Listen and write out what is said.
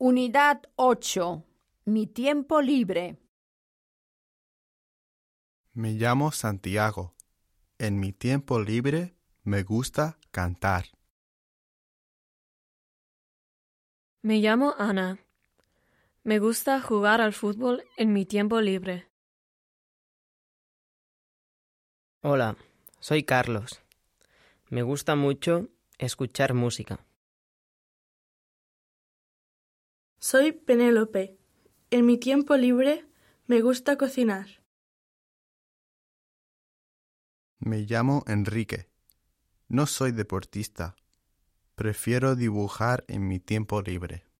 Unidad 8. Mi tiempo libre. Me llamo Santiago. En mi tiempo libre me gusta cantar. Me llamo Ana. Me gusta jugar al fútbol en mi tiempo libre. Hola, soy Carlos. Me gusta mucho escuchar música. Soy Penélope. En mi tiempo libre me gusta cocinar. Me llamo Enrique. No soy deportista. Prefiero dibujar en mi tiempo libre.